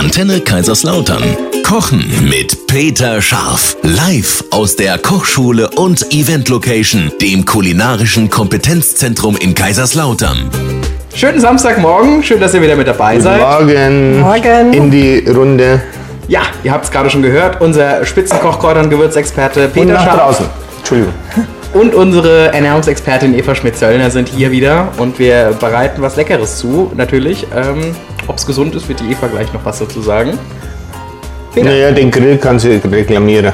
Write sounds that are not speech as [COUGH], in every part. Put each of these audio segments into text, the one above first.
Antenne Kaiserslautern. Kochen mit Peter Scharf. Live aus der Kochschule und Event Location, dem kulinarischen Kompetenzzentrum in Kaiserslautern. Schönen Samstagmorgen, schön, dass ihr wieder mit dabei seid. Morgen. Morgen. In die Runde. Ja, ihr habt es gerade schon gehört, unser Spitzenkoch, Kräuter und Gewürzexperte Und Peter nach Scharf draußen. Entschuldigung. und unsere Ernährungsexpertin Eva Schmidt-Zöllner sind hier wieder und wir bereiten was Leckeres zu, natürlich. Ähm, Ob es gesund ist, wird die Eva gleich noch was dazu sagen. Peter, Naja, den Grill kannst du reklamieren.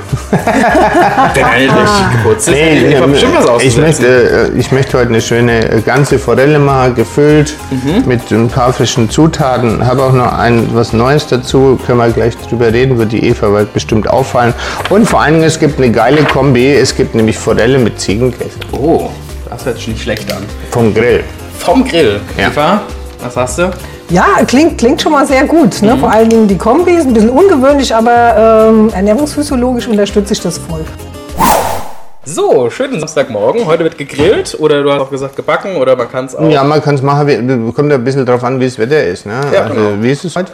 der eigentlich geputzt Eva ähm, bestimmt was ich, möchte, äh, ich möchte heute eine schöne äh, ganze Forelle machen, gefüllt Mhm. mit ein paar frischen Zutaten. Habe auch noch ein, was Neues dazu, können wir gleich drüber reden, wird die Eva wird bestimmt auffallen. Und vor allen Dingen, es gibt eine geile Kombi, es gibt nämlich Forelle mit Ziegenkäse Oh, das hört sich nicht schlecht an. vom Grill. Vom Grill. Ja. Eva, was hast du? Ja, klingt, klingt schon mal sehr gut. Mhm. Ne? Vor allen Dingen die Kombi ist ein bisschen ungewöhnlich, aber ähm, ernährungsphysiologisch unterstütze ich das voll. So, schönen Samstagmorgen. Heute wird gegrillt oder du hast auch gesagt gebacken oder man kann es auch. Ja, man kann es machen, kommt ein bisschen drauf an, wie das Wetter ist. Ne? Ja, also, genau. Wie ist es heute?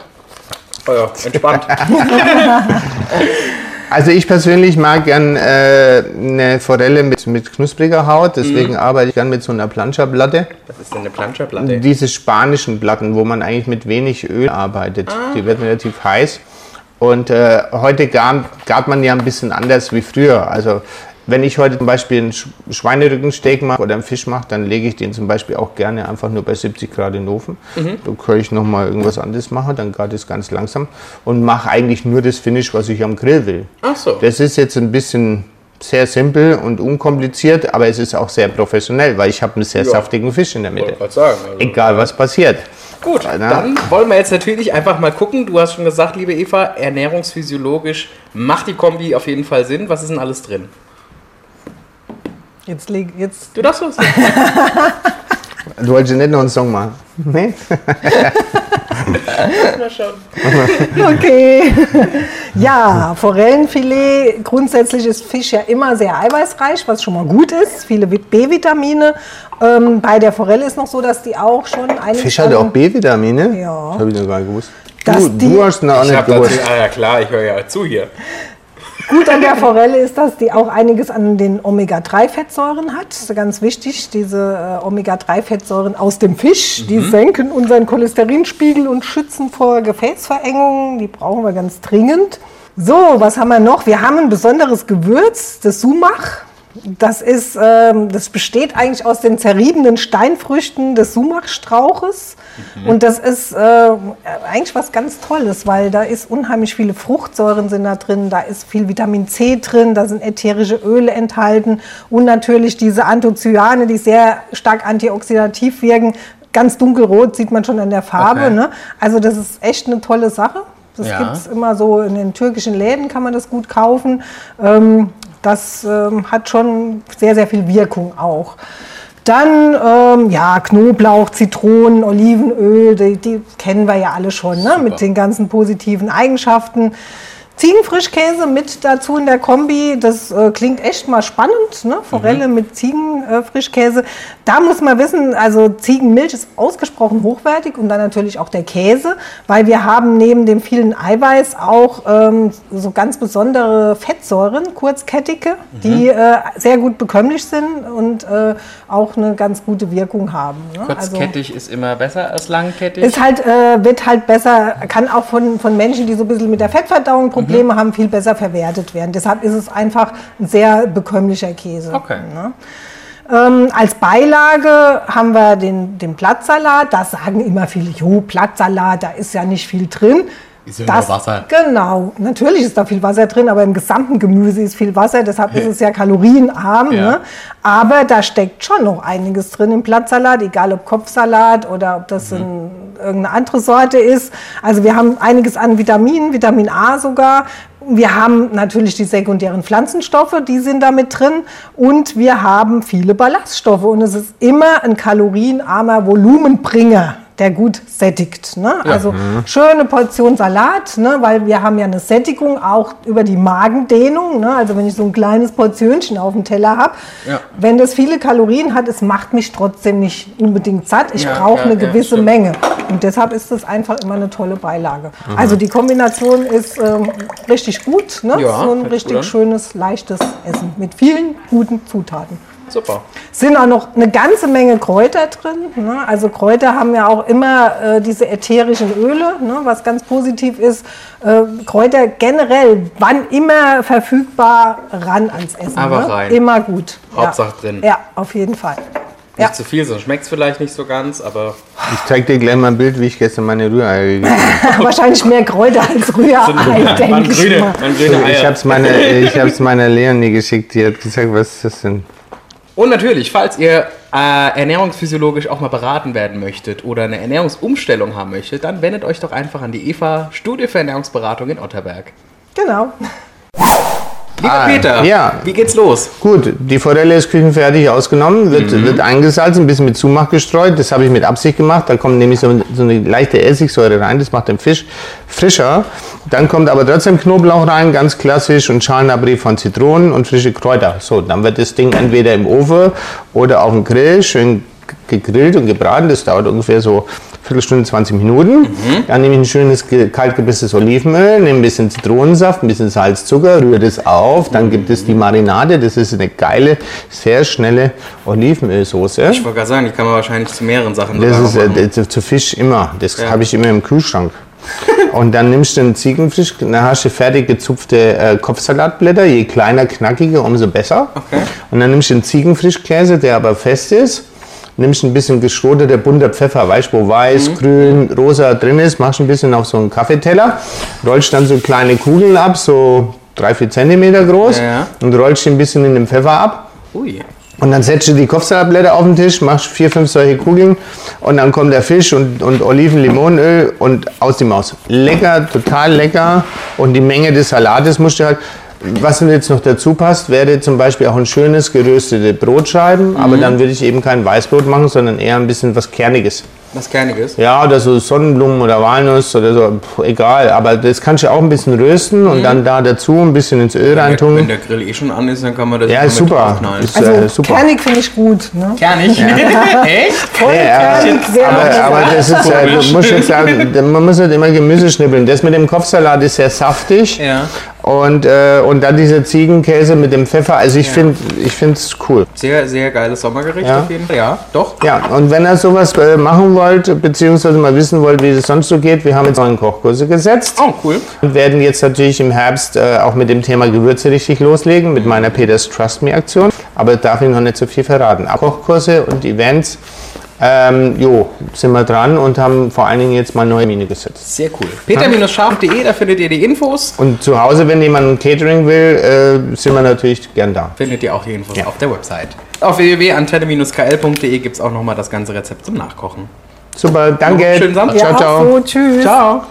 Oh ja, entspannt. [LAUGHS] [LAUGHS] Also ich persönlich mag gern äh, eine Forelle mit, mit knuspriger Haut, deswegen arbeite ich gern mit so einer Plancha-Platte. Was ist denn eine Plancherplatte? Diese spanischen Platten, wo man eigentlich mit wenig Öl arbeitet, die werden relativ heiß. Und äh, heute gart, gart man ja ein bisschen anders wie früher. Also wenn ich heute zum Beispiel einen Sch- Schweinerückensteak mache oder einen Fisch mache, dann lege ich den zum Beispiel auch gerne einfach nur bei 70 Grad in den Ofen. Da kann ich nochmal irgendwas anderes machen, dann gart es ganz langsam und mache eigentlich nur das Finish, was ich am Grill will. Ach so. Das ist jetzt ein bisschen sehr simpel und unkompliziert, aber es ist auch sehr professionell, weil ich habe einen sehr Ja. saftigen Fisch in der Mitte. Wollte gerade sagen. Also. Egal was passiert. Gut, Na? dann wollen wir jetzt natürlich einfach mal gucken. Du hast schon gesagt, liebe Eva, ernährungsphysiologisch macht die Kombi auf jeden Fall Sinn. Was ist denn alles drin? Jetzt, leg, jetzt Du darfst was. Du wolltest nicht noch einen Song machen? Nee? Mal schauen. Okay. ja, Forellenfilet. Grundsätzlich ist Fisch ja immer sehr eiweißreich, was schon mal gut ist. Viele Vit- B-Vitamine. Ähm, bei der Forelle ist noch so, dass die auch schon einiges Fisch hat auch B-Vitamine? Ja. Das habe ich noch gar nicht gewusst. Du, die- du hast noch nicht gewusst. ah ja klar, ich höre ja zu hier. Gut an der Forelle ist, dass die auch einiges an den Omega-3-Fettsäuren hat. Das ist ganz wichtig, diese äh, Omega-3-Fettsäuren aus dem Fisch. Die senken unseren Cholesterinspiegel und schützen vor Gefäßverengungen. Die brauchen wir ganz dringend. So, was haben wir noch? Wir haben ein besonderes Gewürz, das Sumach. Das, ist, ähm, das besteht eigentlich aus den zerriebenen Steinfrüchten des Sumachstrauches. Und das ist äh, eigentlich was ganz Tolles, weil da ist unheimlich viele Fruchtsäuren sind da drin, da ist viel Vitamin C drin, da sind ätherische Öle enthalten und natürlich diese Anthocyane, die sehr stark antioxidativ wirken. Ganz dunkelrot sieht man schon an der Farbe. Okay. Ne? Also das ist echt eine tolle Sache. Das Ja. gibt's immer so in den türkischen Läden kann man das gut kaufen. Ähm, das ähm, hat schon sehr, sehr viel Wirkung auch. Dann ähm, ja, Knoblauch, Zitronen, Olivenöl, die, die kennen wir ja alle schon ne? mit den ganzen positiven Eigenschaften. Ziegenfrischkäse mit dazu in der Kombi, das äh, klingt echt mal spannend. Ne? Forelle mit Ziegenfrischkäse. Da muss man wissen, also Ziegenmilch ist ausgesprochen hochwertig und dann natürlich auch der Käse, weil wir haben neben dem vielen Eiweiß auch ähm, so ganz besondere Fettsäuren, kurzkettige, die äh, sehr gut bekömmlich sind und äh, auch eine ganz gute Wirkung haben. Ne? Also- Kurzkettig ist immer besser als langkettig. ist halt, äh, wird halt besser, kann auch von, von Menschen, die so ein bisschen mit der Fettverdauung Probleme haben, viel besser verwertet werden. Deshalb ist es einfach ein sehr bekömmlicher Käse. Okay. Ne? Ähm, als Beilage haben wir den, den Blattsalat. Da sagen immer viele, jo, Blattsalat, da ist ja nicht viel drin. Ist ja nur Wasser. Genau, natürlich ist da viel Wasser drin, aber im gesamten Gemüse ist viel Wasser, deshalb ist es ja kalorienarm. Ja. Ne? Aber da steckt schon noch einiges drin im Blattsalat, egal ob Kopfsalat oder ob das in irgendeine andere Sorte ist. Also wir haben einiges an Vitaminen, Vitamin A sogar. Wir haben natürlich die sekundären Pflanzenstoffe, die sind da mit drin. Und wir haben viele Ballaststoffe. Und es ist immer ein kalorienarmer Volumenbringer. Der gut sättigt. Ne? Also schöne Portion Salat, ne? weil wir haben ja eine Sättigung auch über die Magendehnung. Ne? Also wenn ich so ein kleines Portionchen auf dem Teller habe, Ja. wenn das viele Kalorien hat, es macht mich trotzdem nicht unbedingt satt. Ich Ja, brauche ja, eine ja, gewisse. Menge. Und deshalb ist das einfach immer eine tolle Beilage. Also die Kombination ist ähm, richtig gut. Ne? Ja, so ein richtig schönes, leichtes Essen mit vielen guten Zutaten. Super. Sind auch noch eine ganze Menge Kräuter drin. Ne? Also Kräuter haben ja auch immer äh, diese ätherischen Öle, ne? was ganz positiv ist. Äh, Kräuter generell, wann immer verfügbar, ran ans Essen. Aber ne? rein. Immer gut. Hauptsache ja. drin. Ja, auf jeden Fall. Nicht Ja. zu viel, sonst schmeckt es vielleicht nicht so ganz, aber Ich zeig dir gleich mal ein Bild, wie ich gestern meine Rührei gegessen habe. [LAUGHS] Wahrscheinlich mehr Kräuter als Rührei, denke ich grüne, mal. grüne Ich Eier. habe es meine, ich hab's meiner Leonie geschickt, die hat gesagt, was ist das denn? Und natürlich, falls ihr äh, ernährungsphysiologisch auch mal beraten werden möchtet oder eine Ernährungsumstellung haben möchtet, dann wendet euch doch einfach an die EVA Studie für Ernährungsberatung in Otterberg. Genau. Lieber Ah, Peter, ja. wie geht's los? Gut, die Forelle ist küchenfertig ausgenommen, wird, Mhm. wird eingesalzen, ein bisschen mit Zumach gestreut. Das habe ich mit Absicht gemacht. Da kommt nämlich so, so eine leichte Essigsäure rein, das macht den Fisch frischer. Dann kommt aber trotzdem Knoblauch rein, ganz klassisch, und Schalenabri von Zitronen und frische Kräuter. So, dann wird das Ding entweder im Ofen oder auf dem Grill schön gegrillt und gebraten. Das dauert ungefähr so Viertelstunde, 20 Minuten. Dann nehme ich ein schönes ge- kaltgebisstes Olivenöl, nehme ein bisschen Zitronensaft, ein bisschen Salz, Zucker, rühre das auf. Dann gibt es die Marinade. Das ist eine geile, sehr schnelle Olivenölsoße. Ich wollte gerade sagen, die kann man wahrscheinlich zu mehreren Sachen Das ist äh, zu- zu Fisch immer. Das Ja. habe ich immer im Kühlschrank. [LAUGHS] Und dann nimmst du einen Ziegenfisch, dann hast du fertig gezupfte äh, Kopfsalatblätter. Je kleiner, knackiger, umso besser. Okay. Und dann nimmst du einen Ziegenfrischkäse, der aber fest ist. Nimmst ein bisschen geschroteter bunter Pfeffer, weißt du, wo weiß, Mhm. grün, rosa drin ist. Machst ein bisschen auf so einen Kaffeeteller. Rollst dann so kleine Kugeln ab, so drei, vier Zentimeter groß. Ja, ja. Und rollst die ein bisschen in den Pfeffer ab. Ui. Und dann setzt du die Kopfsalatblätter auf den Tisch, machst vier, fünf solche Kugeln und dann kommt der Fisch und, und Oliven, Limonenöl und aus die Maus. Lecker, total lecker. Und die Menge des Salates musst du halt. Was jetzt noch dazu passt, wäre zum Beispiel auch ein schönes geröstete Brotscheiben, aber dann würde ich eben kein Weißbrot machen, sondern eher ein bisschen was Kerniges. Was Kerniges. Ja, oder so Sonnenblumen oder Walnuss oder so, pff, egal. Aber das kannst du auch ein bisschen rösten und dann da dazu ein bisschen ins Öl Wenn reintun. der Grill eh schon an ist, dann kann man das Ja, ist mit super. Ist, Also äh, super. kernig finde ich gut. Ne? Kernig? [LAUGHS] Echt? Voll Ja, kernig, sehr aber, gut. aber das ist, äh, du musst jetzt sagen, man muss nicht immer Gemüse schnippeln. Das mit dem Kopfsalat ist sehr saftig. Ja. Und, äh, und dann dieser Ziegenkäse mit dem Pfeffer. Also ich finde ich es cool. Sehr, sehr geiles Sommergericht Ja. auf jeden Fall. Ja, doch. Ja, und wenn ihr sowas äh, machen wollt, beziehungsweise mal wissen wollt, wie es sonst so geht, wir haben jetzt neuen Kochkurse gesetzt. Oh, cool. Und werden jetzt natürlich im Herbst äh, auch mit dem Thema Gewürze richtig loslegen, mit meiner Peters Trust Me Aktion. Aber darf ich noch nicht so viel verraten. Auch Kochkurse und Events, ähm, jo, sind wir dran und haben vor allen Dingen jetzt mal neue Mine gesetzt. Sehr cool. Peter-scharf.de, da findet ihr die Infos. Und zu Hause, wenn jemand ein Catering will, äh, sind wir natürlich gern da. Findet ihr auch die Infos Ja. auf der Website. Auf www.antenne-kl.de gibt es auch nochmal das ganze Rezept zum Nachkochen. Super, danke. Schönen Samstag. Ciao, Ja, ciao. auch so. Tschüss. Ciao.